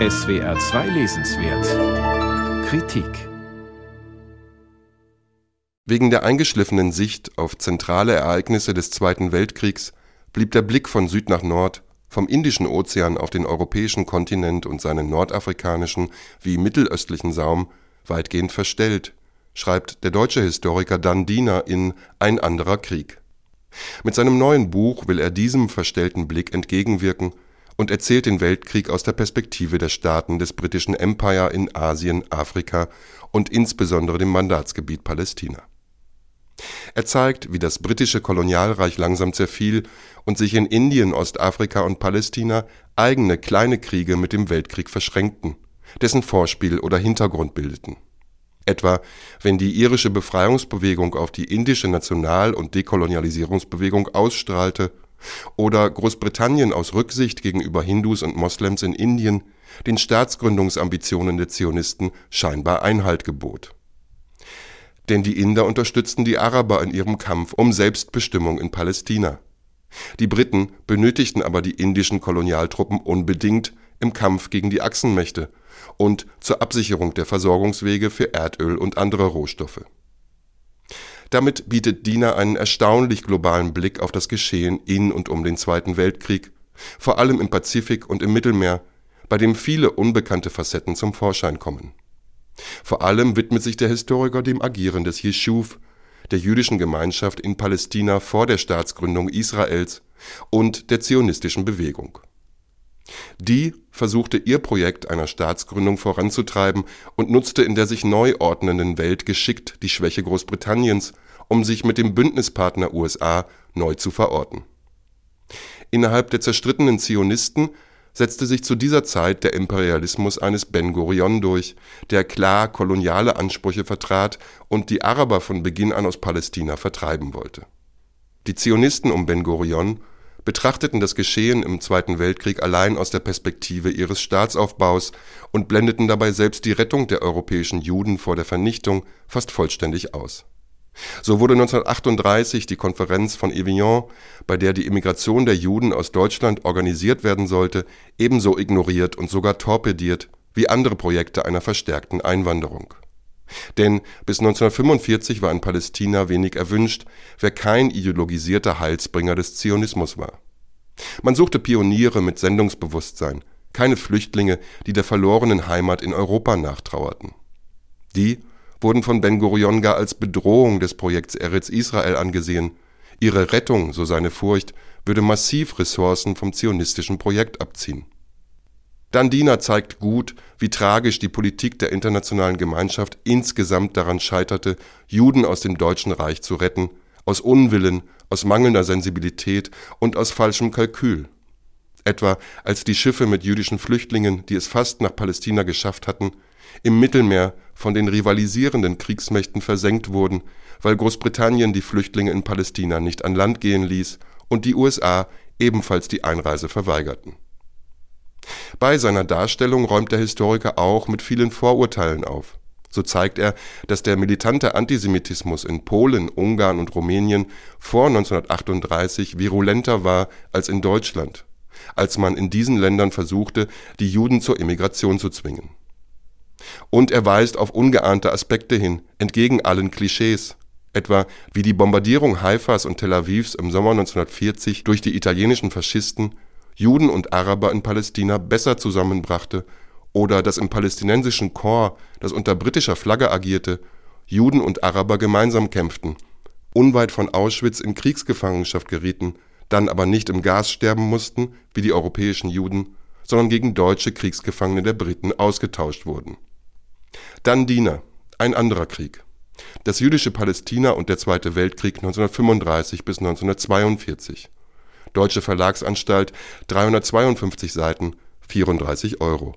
SWR 2 Lesenswert Kritik Wegen der eingeschliffenen Sicht auf zentrale Ereignisse des Zweiten Weltkriegs blieb der Blick von Süd nach Nord, vom Indischen Ozean auf den europäischen Kontinent und seinen nordafrikanischen wie mittelöstlichen Saum weitgehend verstellt, schreibt der deutsche Historiker Dan Diener in Ein anderer Krieg. Mit seinem neuen Buch will er diesem verstellten Blick entgegenwirken und erzählt den Weltkrieg aus der Perspektive der Staaten des britischen Empire in Asien, Afrika und insbesondere dem Mandatsgebiet Palästina. Er zeigt, wie das britische Kolonialreich langsam zerfiel und sich in Indien, Ostafrika und Palästina eigene kleine Kriege mit dem Weltkrieg verschränkten, dessen Vorspiel oder Hintergrund bildeten. Etwa wenn die irische Befreiungsbewegung auf die indische National und Dekolonialisierungsbewegung ausstrahlte oder Großbritannien aus Rücksicht gegenüber Hindus und Moslems in Indien den Staatsgründungsambitionen der Zionisten scheinbar Einhalt gebot. Denn die Inder unterstützten die Araber in ihrem Kampf um Selbstbestimmung in Palästina. Die Briten benötigten aber die indischen Kolonialtruppen unbedingt im Kampf gegen die Achsenmächte und zur Absicherung der Versorgungswege für Erdöl und andere Rohstoffe. Damit bietet Diener einen erstaunlich globalen Blick auf das Geschehen in und um den Zweiten Weltkrieg, vor allem im Pazifik und im Mittelmeer, bei dem viele unbekannte Facetten zum Vorschein kommen. Vor allem widmet sich der Historiker dem Agieren des Jeschuv, der jüdischen Gemeinschaft in Palästina vor der Staatsgründung Israels und der zionistischen Bewegung. Die versuchte ihr Projekt einer Staatsgründung voranzutreiben und nutzte in der sich neu ordnenden Welt geschickt die Schwäche Großbritanniens, um sich mit dem Bündnispartner USA neu zu verorten. Innerhalb der zerstrittenen Zionisten setzte sich zu dieser Zeit der Imperialismus eines Ben Gurion durch, der klar koloniale Ansprüche vertrat und die Araber von Beginn an aus Palästina vertreiben wollte. Die Zionisten um Ben Gurion betrachteten das Geschehen im Zweiten Weltkrieg allein aus der Perspektive ihres Staatsaufbaus und blendeten dabei selbst die Rettung der europäischen Juden vor der Vernichtung fast vollständig aus. So wurde 1938 die Konferenz von Evian, bei der die Immigration der Juden aus Deutschland organisiert werden sollte, ebenso ignoriert und sogar torpediert wie andere Projekte einer verstärkten Einwanderung denn bis 1945 war in Palästina wenig erwünscht, wer kein ideologisierter Heilsbringer des Zionismus war. Man suchte Pioniere mit Sendungsbewusstsein, keine Flüchtlinge, die der verlorenen Heimat in Europa nachtrauerten. Die wurden von Ben Gurion gar als Bedrohung des Projekts Eretz Israel angesehen. Ihre Rettung, so seine Furcht, würde massiv Ressourcen vom zionistischen Projekt abziehen. Dandina zeigt gut, wie tragisch die Politik der internationalen Gemeinschaft insgesamt daran scheiterte, Juden aus dem Deutschen Reich zu retten, aus Unwillen, aus mangelnder Sensibilität und aus falschem Kalkül. Etwa als die Schiffe mit jüdischen Flüchtlingen, die es fast nach Palästina geschafft hatten, im Mittelmeer von den rivalisierenden Kriegsmächten versenkt wurden, weil Großbritannien die Flüchtlinge in Palästina nicht an Land gehen ließ und die USA ebenfalls die Einreise verweigerten bei seiner Darstellung räumt der Historiker auch mit vielen Vorurteilen auf. So zeigt er, dass der militante Antisemitismus in Polen, Ungarn und Rumänien vor 1938 virulenter war als in Deutschland, als man in diesen Ländern versuchte, die Juden zur Emigration zu zwingen. Und er weist auf ungeahnte Aspekte hin, entgegen allen Klischees, etwa wie die Bombardierung Haifas und Tel Avivs im Sommer 1940 durch die italienischen Faschisten Juden und Araber in Palästina besser zusammenbrachte oder dass im palästinensischen Korps, das unter britischer Flagge agierte, Juden und Araber gemeinsam kämpften, unweit von Auschwitz in Kriegsgefangenschaft gerieten, dann aber nicht im Gas sterben mussten, wie die europäischen Juden, sondern gegen deutsche Kriegsgefangene der Briten ausgetauscht wurden. Dann Diener, ein anderer Krieg. Das jüdische Palästina und der Zweite Weltkrieg 1935 bis 1942. Deutsche Verlagsanstalt, 352 Seiten, 34 Euro